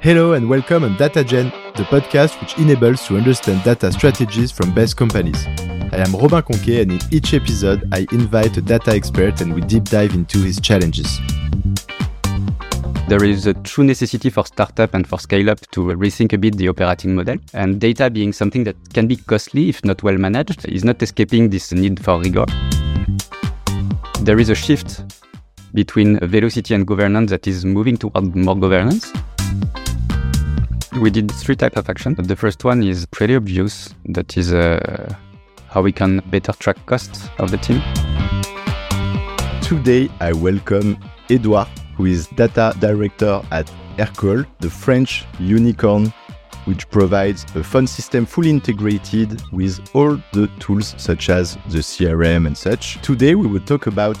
Hello and welcome on DataGen, the podcast which enables to understand data strategies from best companies. I am Robin Conquet and in each episode I invite a data expert and we deep dive into his challenges. There is a true necessity for startup and for scale up to rethink a bit the operating model. And data being something that can be costly if not well managed is not escaping this need for rigor. There is a shift between velocity and governance that is moving toward more governance. We did three types of action. The first one is pretty obvious. That is uh, how we can better track costs of the team. Today, I welcome Edouard, who is data director at Aircall, the French unicorn, which provides a fund system fully integrated with all the tools such as the CRM and such. Today, we will talk about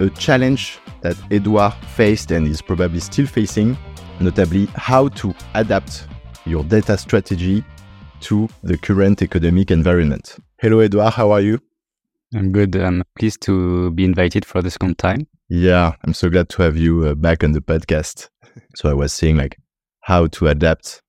a challenge that Edouard faced and is probably still facing, notably how to adapt your data strategy to the current economic environment. Hello, Edouard, how are you? I'm good. I'm pleased to be invited for the second time. Yeah, I'm so glad to have you uh, back on the podcast. So I was saying like how to adapt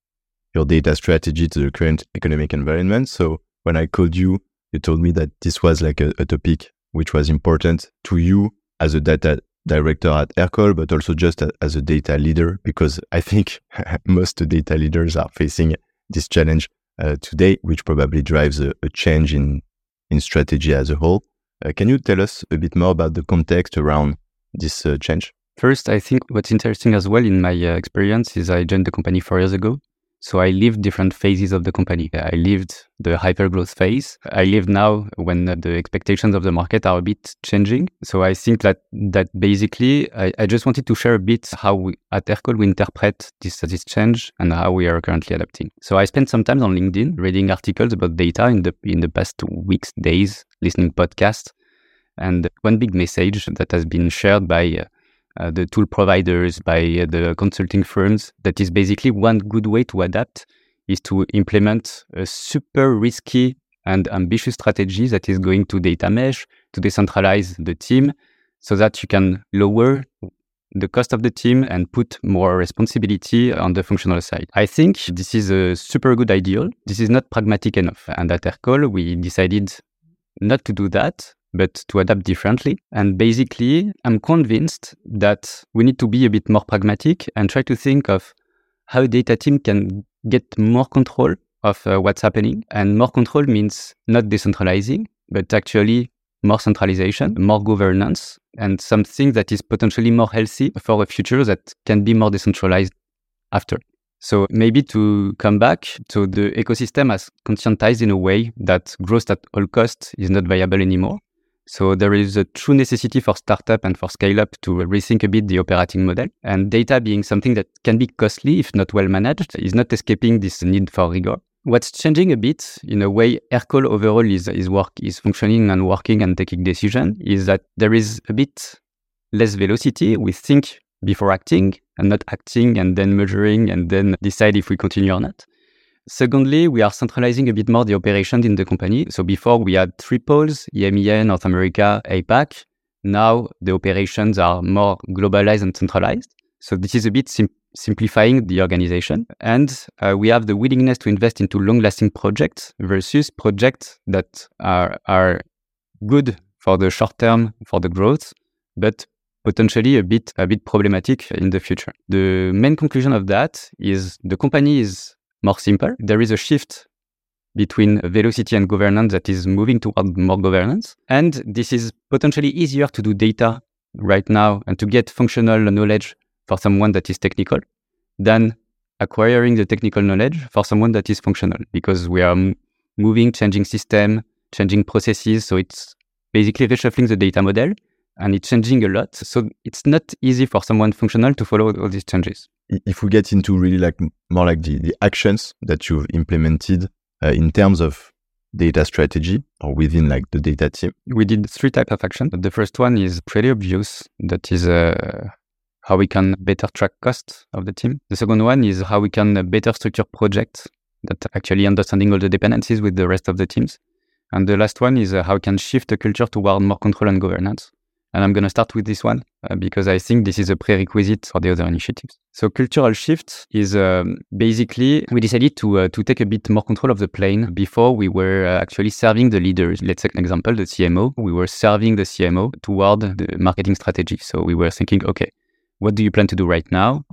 your data strategy to the current economic environment. So when I called you, you told me that this was like a, a topic which was important to you as a data director at Aircall, but also just a, as a data leader, because I think most data leaders are facing this challenge uh, today, which probably drives a, a, change in, in strategy as a whole. Uh, can you tell us a bit more about the context around this uh, change? First, I think what's interesting as well in my uh, experience is I joined the company four years ago. So I lived different phases of the company. I lived the hyper growth phase. I live now when the expectations of the market are a bit changing. So I think that that basically I, I just wanted to share a bit how we at Aircall we interpret this this change and how we are currently adapting. So I spent some time on LinkedIn reading articles about data in the in the past weeks, days, listening podcasts. And one big message that has been shared by uh, uh, the tool providers, by uh, the consulting firms. That is basically one good way to adapt is to implement a super risky and ambitious strategy that is going to data mesh, to decentralize the team so that you can lower the cost of the team and put more responsibility on the functional side. I think this is a super good ideal. This is not pragmatic enough. And at Aircall, we decided not to do that but to adapt differently. And basically, I'm convinced that we need to be a bit more pragmatic and try to think of how data team can get more control of uh, what's happening. And more control means not decentralizing, but actually more centralization, more governance, and something that is potentially more healthy for a future that can be more decentralized after. So maybe to come back, so the ecosystem has conscientized in a way that growth at all costs is not viable anymore. So there is a true necessity for startup and for scale up to rethink a bit the operating model. And data being something that can be costly if not well managed is not escaping this need for rigor. What's changing a bit in a way Aircall overall is, is work is functioning and working and taking decision is that there is a bit less velocity. We think before acting and not acting and then measuring and then decide if we continue or not. Secondly, we are centralizing a bit more the operations in the company. So before we had three poles, EMEA, North America, APAC. Now the operations are more globalized and centralized. So this is a bit sim- simplifying the organization. And uh, we have the willingness to invest into long-lasting projects versus projects that are, are good for the short term, for the growth, but potentially a bit a bit problematic in the future. The main conclusion of that is the company is more simple. There is a shift between velocity and governance that is moving toward more governance. And this is potentially easier to do data right now and to get functional knowledge for someone that is technical than acquiring the technical knowledge for someone that is functional because we are moving, changing system, changing processes. So it's basically reshuffling the data model and it's changing a lot. So it's not easy for someone functional to follow all these changes. If we get into really like more like the, the actions that you've implemented uh, in terms of data strategy or within like the data team, we did three types of action. The first one is pretty obvious. That is uh, how we can better track costs of the team. The second one is how we can better structure projects that actually understanding all the dependencies with the rest of the teams. And the last one is uh, how we can shift the culture toward more control and governance. And I'm going to start with this one uh, because I think this is a prerequisite for the other initiatives. So cultural shift is um, basically we decided to uh, to take a bit more control of the plane. Before we were uh, actually serving the leaders. Let's take an example, the CMO. We were serving the CMO toward the marketing strategy. So we were thinking, okay, what do you plan to do right now?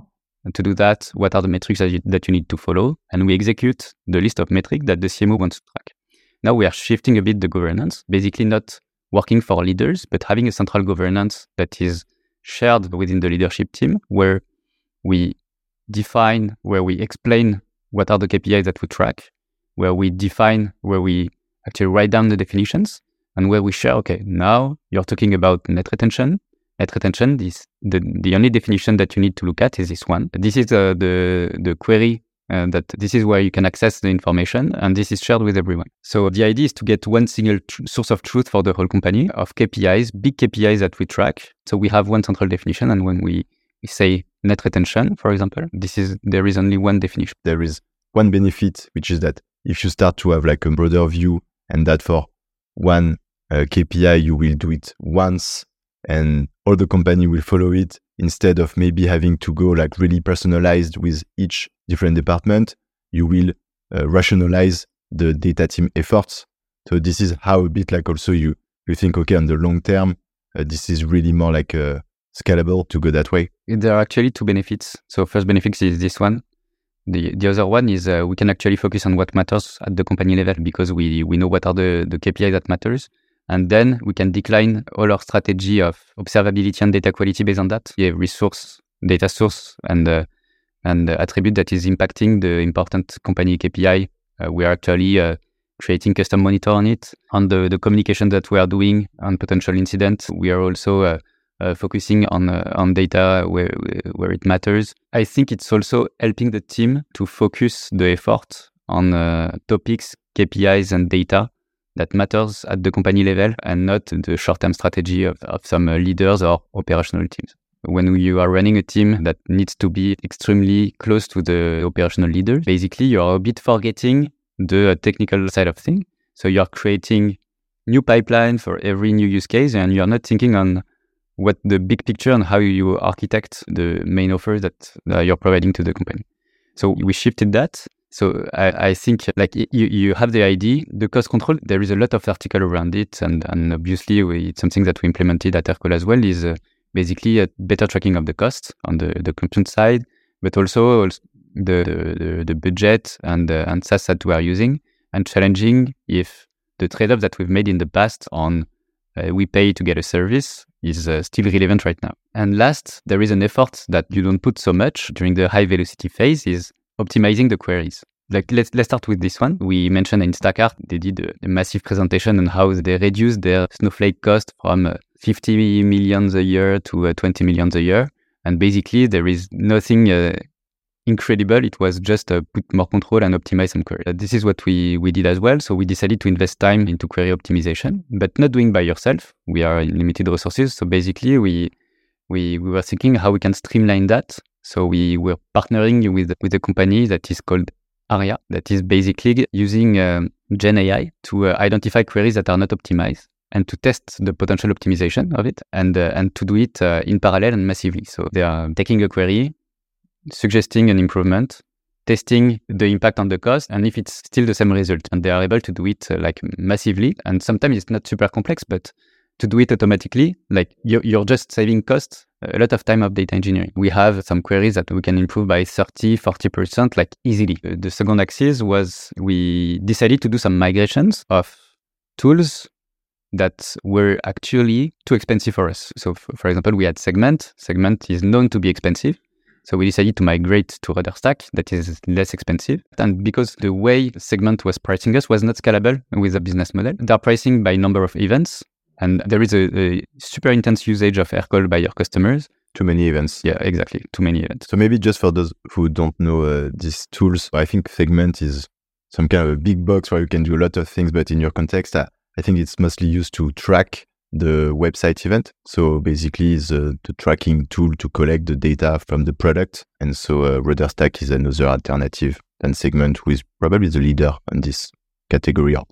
And to do that, what are the metrics that you, that you need to follow? And we execute the list of metrics that the CMO wants to track. Now we are shifting a bit the governance, basically not working for leaders, but having a central governance that is shared within the leadership team where we define, where we explain what are the KPIs that we track, where we define, where we actually write down the definitions, and where we share, okay, now you're talking about net retention. Net retention, this, the, the only definition that you need to look at is this one. This is uh, the, the query uh, that this is where you can access the information and this is shared with everyone. So the idea is to get one single tr- source of truth for the whole company of KPIs, big KPIs that we track. So we have one central definition and when we, we say net retention, for example, this is there is only one definition. There is one benefit, which is that if you start to have like a broader view and that for one uh, KPI, you will do it once and all the company will follow it instead of maybe having to go like really personalized with each different department, you will uh, rationalize the data team efforts. So this is how a bit like also you, you think, okay, on the long term, uh, this is really more like uh, scalable to go that way. There are actually two benefits. So first benefit is this one. The, the other one is uh, we can actually focus on what matters at the company level because we, we know what are the, the KPI that matters. And then we can decline all our strategy of observability and data quality based on that. Yeah, resource, data source, and uh, and attribute that is impacting the important company KPI. Uh, we are actually uh, creating custom monitor on it. On the, the communication that we are doing on potential incidents, we are also uh, uh focusing on uh, on data where where it matters. I think it's also helping the team to focus the effort on topics, KPIs, and data that matters at the company level and not the short-term strategy of, of some leaders or operational teams when you are running a team that needs to be extremely close to the operational leader, basically you are a bit forgetting the technical side of things. So you are creating new pipeline for every new use case and you're not thinking on what the big picture and how you architect the main offer that uh, you're providing to the company. So we shifted that. So I, I think like you, you have the idea, the cost control, there is a lot of article around it. And, and obviously we, it's something that we implemented at Aircall as well is uh, basically a better tracking of the costs on the, the compute side, but also the, the, the budget and, uh, and SaaS that we are using and challenging if the trade-off that we've made in the past on uh, we pay to get a service is uh, still relevant right now. And last, there is an effort that you don't put so much during the high velocity phase is optimizing the queries. Like let's let's start with this one. We mentioned in Instacart they did a, a massive presentation on how they reduced their Snowflake cost from uh, 50 millions a year to uh, 20 millions a year, and basically there is nothing uh, incredible. It was just uh, put more control and optimize some query. Uh, this is what we we did as well. So we decided to invest time into query optimization, but not doing by yourself. We are limited resources, so basically we we we were thinking how we can streamline that. So we were partnering with with a company that is called Aria that is basically using um, Gen AI to uh, identify queries that are not optimized and to test the potential optimization of it and uh, and to do it uh, in parallel and massively. So they are taking a query, suggesting an improvement, testing the impact on the cost, and if it's still the same result, and they are able to do it uh, like massively. And sometimes it's not super complex, but to do it automatically, like you're, you're just saving costs a lot of time of data engineering. We have some queries that we can improve by 30, 40%, like easily. Uh, the second axis was we decided to do some migrations of tools that were actually too expensive for us. So, f- for example, we had Segment. Segment is known to be expensive. So we decided to migrate to RudderStack that is less expensive. And because the way Segment was pricing us was not scalable with the business model, they're pricing by number of events. And there is a, a super intense usage of Aircall by your customers. Too many events. Yeah, exactly. Too many events. So maybe just for those who don't know uh, these tools, I think Segment is some kind of a big box where you can do a lot of things. But in your context, I, I think it's mostly used to track the website event. So basically, is uh, the tracking tool to collect the data from the product. And so uh, RudderStack is another alternative than Segment, who is probably the leader on this category or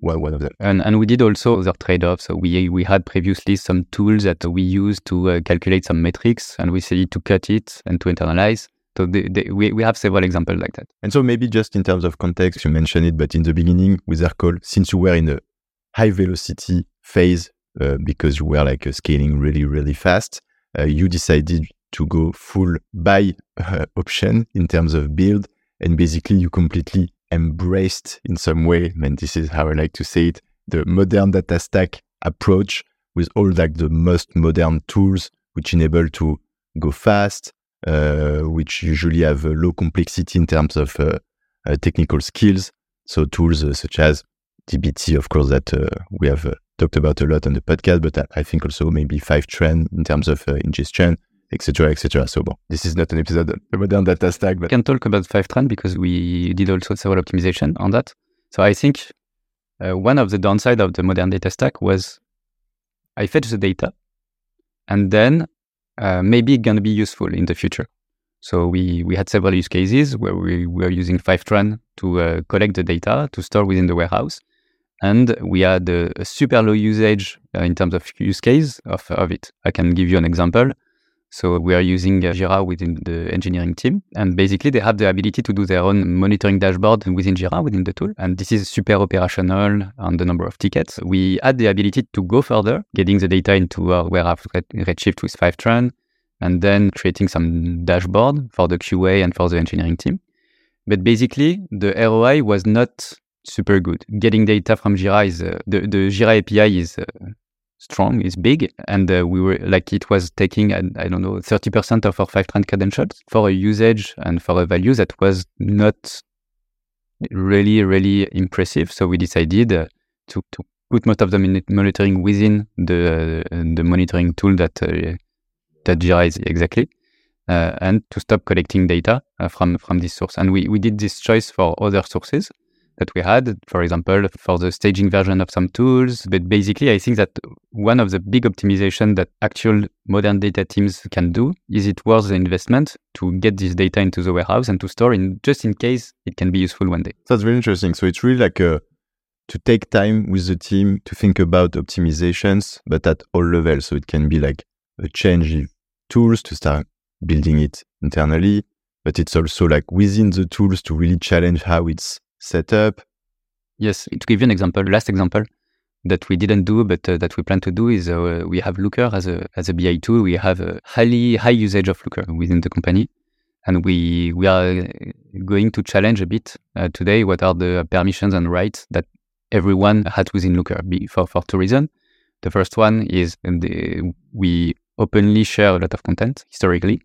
one, of them. And, and we did also other trade-offs. So we, we had previously some tools that we used to uh, calculate some metrics and we decided to cut it and to internalize. So the, the, we, we have several examples like that. And so maybe just in terms of context, you mentioned it, but in the beginning with Aircall, since you were in a high velocity phase uh, because you were like uh, scaling really, really fast, uh, you decided to go full buy uh, option in terms of build. And basically you completely embraced in some way, and this is how I like to say it, the modern data stack approach with all like the most modern tools which enable to go fast, uh, which usually have low complexity in terms of uh, uh, technical skills. So tools uh, such as DBT, of course, that uh, we have uh, talked about a lot on the podcast, but I think also maybe Fivetran in terms of ingestion, etc., etc. So bon, this is not an episode on the modern data stack, but we can talk about Fivetran because we did also several optimization on that. So I think uh, one of the downside of the modern data stack was I fetch the data, and then uh, maybe going to be useful in the future. So we we had several use cases where we were using Fivetran to uh, collect the data to store within the warehouse, and we had a, a super low usage uh, in terms of use case of, of it. I can give you an example. So we are using Jira within the engineering team. And basically, they have the ability to do their own monitoring dashboard within Jira, within the tool. And this is super operational on the number of tickets. We had the ability to go further, getting the data into our warehouse Redshift with Fivetran, and then creating some dashboard for the QA and for the engineering team. But basically, the ROI was not super good. Getting data from Jira is, uh, the, the Jira API is uh, strong, is big, and uh, we were like it was taking I, I don't know thirty percent of our Fivetran credentials for a usage and for a value that was not really really impressive. So we decided uh, to to put most of the monitoring within the uh, the monitoring tool that uh, that Jira is exactly. Uh, and to stop collecting data uh, from from this source, and we, we did this choice for other sources that we had, for example, for the staging version of some tools. But basically, I think that one of the big optimization that actual modern data teams can do is it worth the investment to get this data into the warehouse and to store in just in case it can be useful one day. That's very interesting. So it's really like a, to take time with the team to think about optimizations, but at all levels. So it can be like a change in tools to start building it internally, but it's also like within the tools to really challenge how it's setup. Yes, to give you an example, last example that we didn't do but uh, that we plan to do is uh, we have Looker as a as a BI tool. We have a highly high usage of Looker within the company, and we we are going to challenge a bit uh, today. What are the permissions and rights that everyone has within Looker? For for two reasons. The first one is the, we openly share a lot of content historically,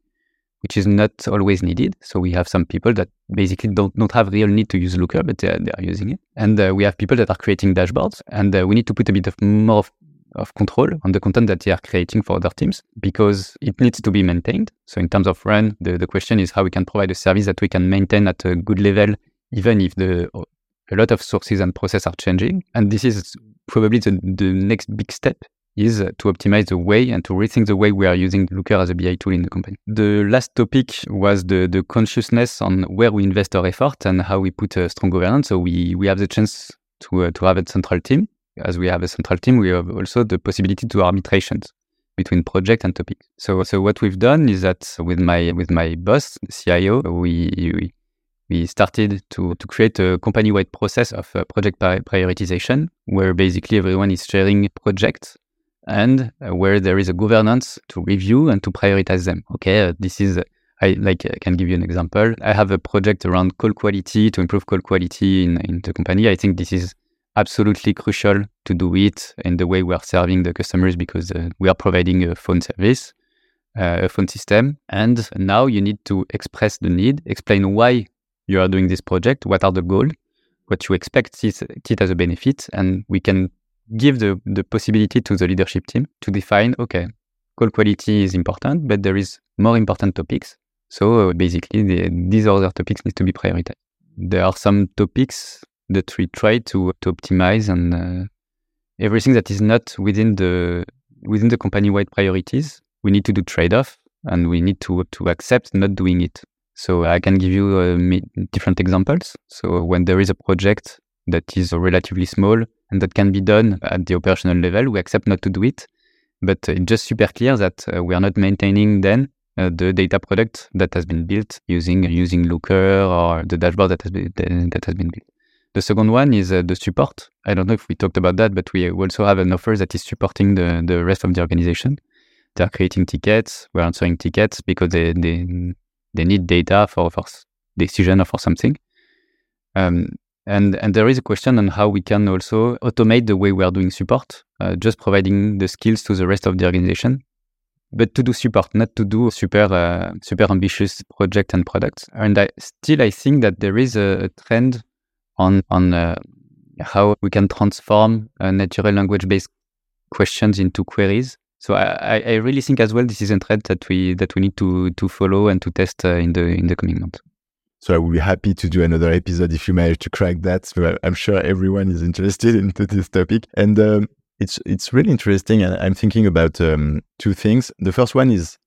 which is not always needed. So we have some people that basically don't not have real need to use Looker, but they are, they are using it. And uh, we have people that are creating dashboards, and uh, we need to put a bit of more of, of, control on the content that they are creating for other teams because it needs to be maintained. So in terms of run, the, the question is how we can provide a service that we can maintain at a good level, even if the a lot of sources and process are changing. And this is probably the, the next big step is to optimize the way and to rethink the way we are using Looker as a BI tool in the company. The last topic was the, the consciousness on where we invest our effort and how we put a strong governance. So we, we have the chance to, uh, to have a central team. As we have a central team, we have also the possibility to arbitrations between project and topic. So, so what we've done is that with my with my boss, CIO, we, we we started to, to create a company-wide process of uh, project prioritization, where basically everyone is sharing projects and uh, where there is a governance to review and to prioritize them. Okay, uh, this is I like I can give you an example. I have a project around call quality to improve call quality in, in the company. I think this is absolutely crucial to do it in the way we are serving the customers because uh, we are providing a phone service, uh, a phone system, and now you need to express the need, explain why you are doing this project, what are the goals, what you expect it, it as a benefit, and we can give the, the possibility to the leadership team to define, okay, call quality is important, but there is more important topics. So uh, basically, the, these other topics need to be prioritized. There are some topics that we try to, to optimize and uh, everything that is not within the within the company-wide priorities, we need to do trade-off and we need to to accept not doing it. So I can give you uh, different examples. So when there is a project that is relatively small and that can be done at the operational level. We accept not to do it, but it's just super clear that uh, we are not maintaining then uh, the data product that has been built using using Looker or the dashboard that has been that has been built. The second one is uh, the support. I don't know if we talked about that, but we also have an offer that is supporting the, the rest of the organization. They're creating tickets, we're answering tickets because they, they, they need data for, for decision or for something. Um, and, and there is a question on how we can also automate the way we are doing support, uh, just providing the skills to the rest of the organization, but to do support, not to do super uh, super ambitious project and products. And I, still, I think that there is a, a trend on on uh, how we can transform uh, natural language based questions into queries. So I, I really think as well this is a trend that we that we need to to follow and to test uh, in the in the coming months. So I will be happy to do another episode if you manage to crack that. So I'm sure everyone is interested into this topic, and um, it's it's really interesting. And I'm thinking about um, two things. The first one is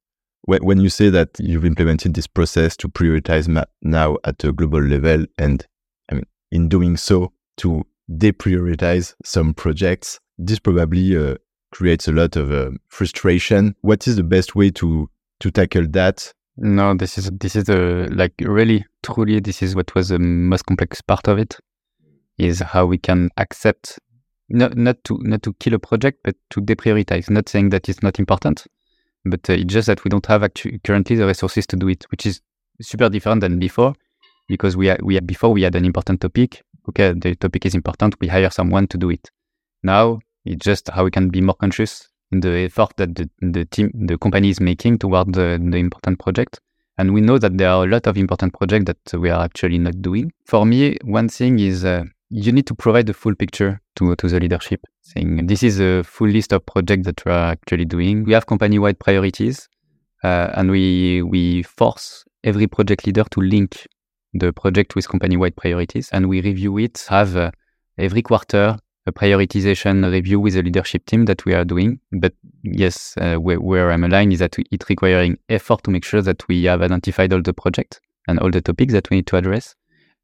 when, when you say that you've implemented this process to prioritize now at a global level, and I mean in doing so to deprioritize some projects. This probably uh, creates a lot of uh, frustration. What is the best way to to tackle that? No, this is this is a like really truly this is what was the most complex part of it is how we can accept not not to not to kill a project but to deprioritize. Not saying that it's not important, but uh, it's just that we don't have actu- currently the resources to do it, which is super different than before because we had, we before we had an important topic. Okay, the topic is important. We hire someone to do it. Now it's just how we can be more conscious the effort that the, the team, the company is making toward the, the important project. And we know that there are a lot of important projects that we are actually not doing. For me, one thing is uh, you need to provide the full picture to, to the leadership, saying this is a full list of projects that we are actually doing. We have company-wide priorities, uh, and we we force every project leader to link the project with company-wide priorities, and we review it, have uh, every quarter a prioritization review with the leadership team that we are doing. But yes, uh, where, where, I'm aligned is that it's requiring effort to make sure that we have identified all the projects and all the topics that we need to address.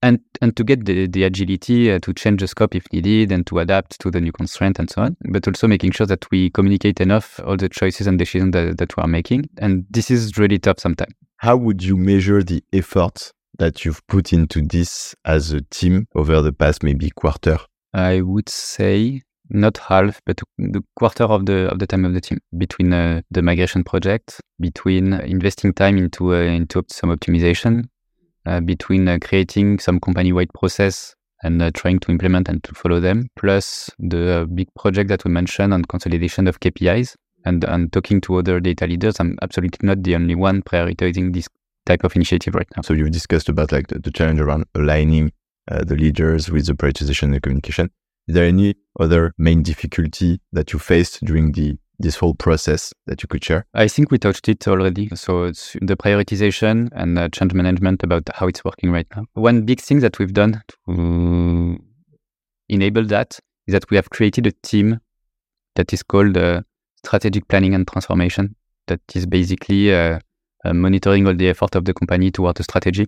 And, and to get the, the agility uh, to change the scope if needed and to adapt to the new constraint and so on, but also making sure that we communicate enough all the choices and decisions that, that we are making. And this is really tough sometimes. How would you measure the effort that you've put into this as a team over the past maybe quarter? I would say not half, but the quarter of the of the time of the team between uh, the migration project, between investing time into uh, into some optimization, uh, between uh, creating some company-wide process and uh, trying to implement and to follow them, plus the uh, big project that we mentioned on consolidation of KPIs and and talking to other data leaders. I'm absolutely not the only one prioritizing this type of initiative right now. So you've discussed about like the, the challenge around aligning uh, the leaders with the prioritization and the communication. Is there any other main difficulty that you faced during the this whole process that you could share? I think we touched it already. So it's the prioritization and uh, change management about how it's working right now. One big thing that we've done to enable that is that we have created a team that is called uh, strategic planning and transformation. That is basically uh, uh, monitoring all the effort of the company toward the strategy.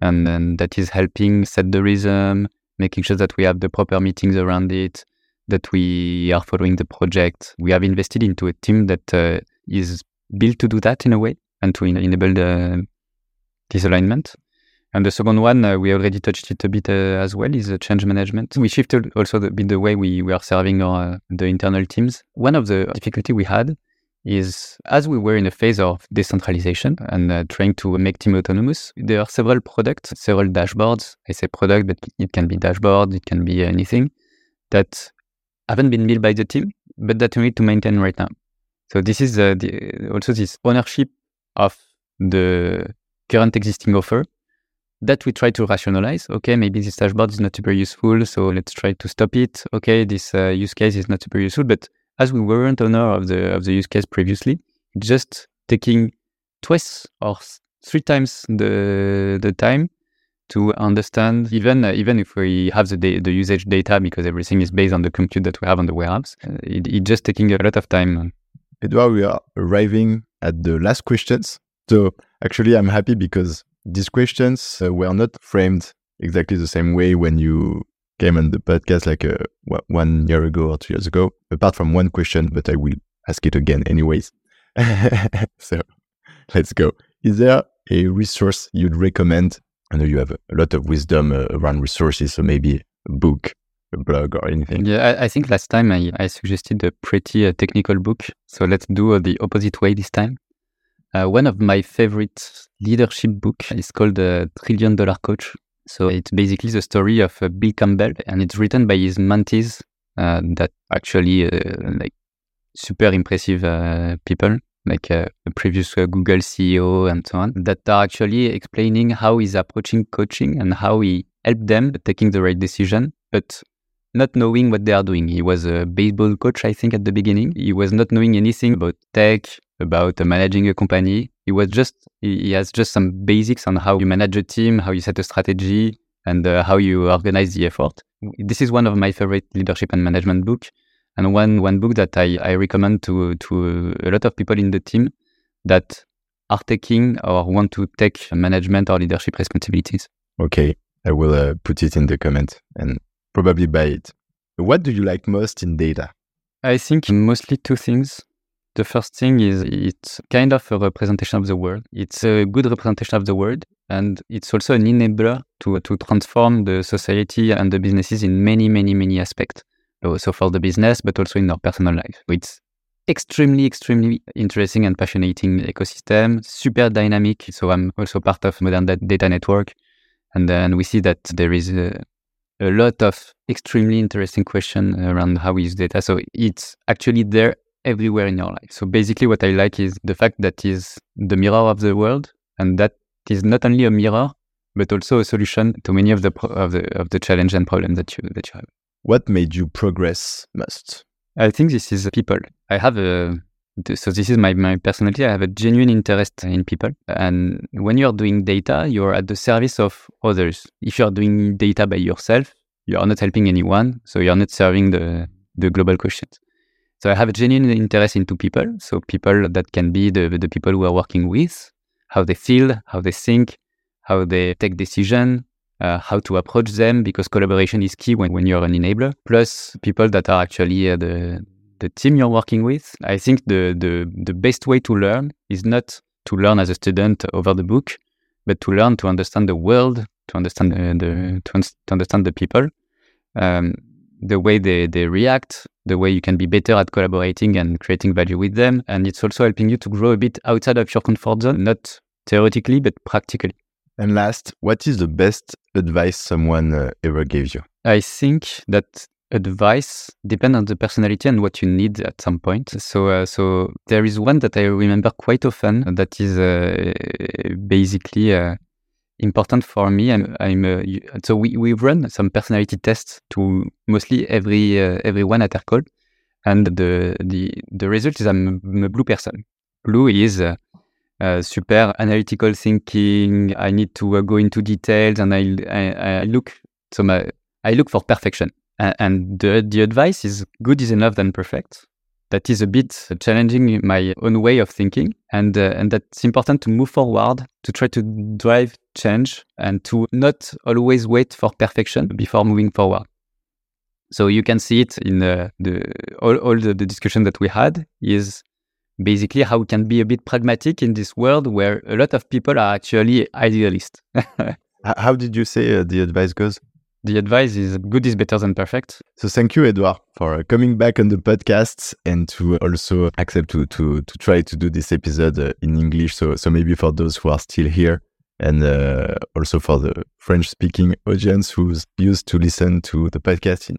And, and that is helping set the rhythm, making sure that we have the proper meetings around it, that we are following the project. We have invested into a team that uh, is built to do that in a way and to enable the, this alignment. And the second one, uh, we already touched it a bit uh, as well, is uh, change management. We shifted also a bit the way we, we are serving our, the internal teams. One of the difficulty we had is as we were in a phase of decentralization and uh, trying to make team autonomous, there are several products, several dashboards. I say product, but it can be dashboard, it can be anything that haven't been built by the team, but that we need to maintain right now. So this is uh, the, also this ownership of the current existing offer that we try to rationalize. Okay, maybe this dashboard is not super useful, so let's try to stop it. Okay, this uh, use case is not super useful, but as we weren't owner of the of the use case previously, just taking twice or three times the the time to understand even uh, even if we have the da- the usage data because everything is based on the compute that we have on the warehouse, uh, it, it just taking a lot of time. Edouard, we are arriving at the last questions. So actually, I'm happy because these questions uh, were not framed exactly the same way when you came on the podcast like a, one year ago or two years ago, apart from one question, but I will ask it again anyways. so let's go. Is there a resource you'd recommend? I know you have a lot of wisdom uh, around resources, so maybe a book, a blog, or anything. Yeah, I, I think last time I, I suggested a pretty uh, technical book. So let's do uh, the opposite way this time. Uh, one of my favorite leadership book is called The Trillion Dollar Coach. So it's basically the story of uh, Bill Campbell, and it's written by his mentees uh, that actually like super impressive people like uh, the previous uh, Google CEO and so on, that are actually explaining how he's approaching coaching and how he helped them taking the right decision, but not knowing what they are doing. He was a baseball coach, I think, at the beginning. He was not knowing anything about tech, about uh, managing a company. He was just, he has just some basics on how you manage a team, how you set a strategy, and uh, how you organize the effort. This is one of my favorite leadership and management books. And one one book that I, I recommend to to a lot of people in the team that are taking or want to take management or leadership responsibilities. Okay, I will uh, put it in the comment and probably buy it. What do you like most in data? I think mostly two things. The first thing is it's kind of a representation of the world. It's a good representation of the world, and it's also an enabler to to transform the society and the businesses in many, many, many aspects so for the business, but also in our personal life. It's extremely, extremely interesting and passionating ecosystem, super dynamic. So I'm also part of Modern Data Network. And then we see that there is a, a lot of extremely interesting questions around how we use data. So it's actually there everywhere in your life. So basically what I like is the fact that is the mirror of the world and that is not only a mirror, but also a solution to many of the, of the, of the challenge and problems that you, that you have. What made you progress most? I think this is people. I have a so this is my, my personality. I have a genuine interest in people. And when you're doing data, you're at the service of others. If you're doing data by yourself, you are not helping anyone. So you're not serving the, the global questions. So I have a genuine interest into people. So people that can be the, the people who are working with, how they feel, how they think, how they take decision, uh, how to approach them because collaboration is key when, when you're an enabler. Plus people that are actually uh, the the team you're working with. I think the, the the best way to learn is not to learn as a student over the book, but to learn to understand the world, to understand uh, the to, un- to, understand the people, um, the way they, they react, the way you can be better at collaborating and creating value with them, and it's also helping you to grow a bit outside of your comfort zone, not theoretically but practically. And last, what is the best advice someone uh, ever gave you? I think that advice depends on the personality and what you need at some point. So, uh, so there is one that I remember quite often that is uh, basically uh, important for me. I'm, I'm uh, so we, we run some personality tests to mostly every uh, everyone at Aircall, and the the the result is I'm, a blue person. Blue is uh, super analytical thinking. I need to uh, go into details, and I, I, I look so my, I look for perfection. And, and the the advice is good is enough than perfect. That is a bit challenging my own way of thinking, and uh, and that's important to move forward to try to drive change and to not always wait for perfection before moving forward. So you can see it in the, the all, all the, the discussion that we had is basically how we can be a bit pragmatic in this world where a lot of people are actually idealists. how did you say uh, the advice goes? The advice is good is better than perfect. So thank you, Edouard, for uh, coming back on the podcast and to also accept to to to try to do this episode uh, in English. So so maybe for those who are still here and uh, also for the French-speaking audience who's used to listen to the podcast in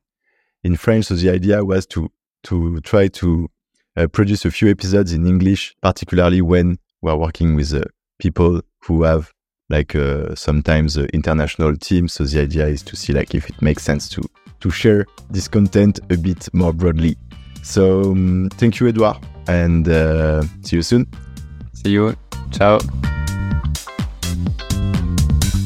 in French. So the idea was to to try to uh, produce a few episodes in English, particularly when we're working with uh, people who have like uh, sometimes uh, international teams. So the idea is to see like if it makes sense to to share this content a bit more broadly. So um, thank you, Edouard, and uh, see you soon. See you. Ciao.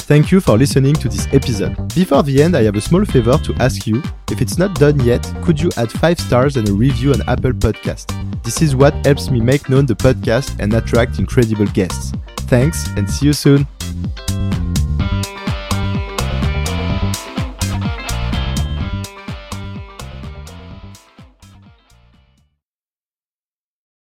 Thank you for listening to this episode. Before the end, I have a small favor to ask you. If it's not done yet, could you add 5 stars and a review on Apple Podcast? This is what helps me make known the podcast and attract incredible guests. Thanks and see you soon. Thank you.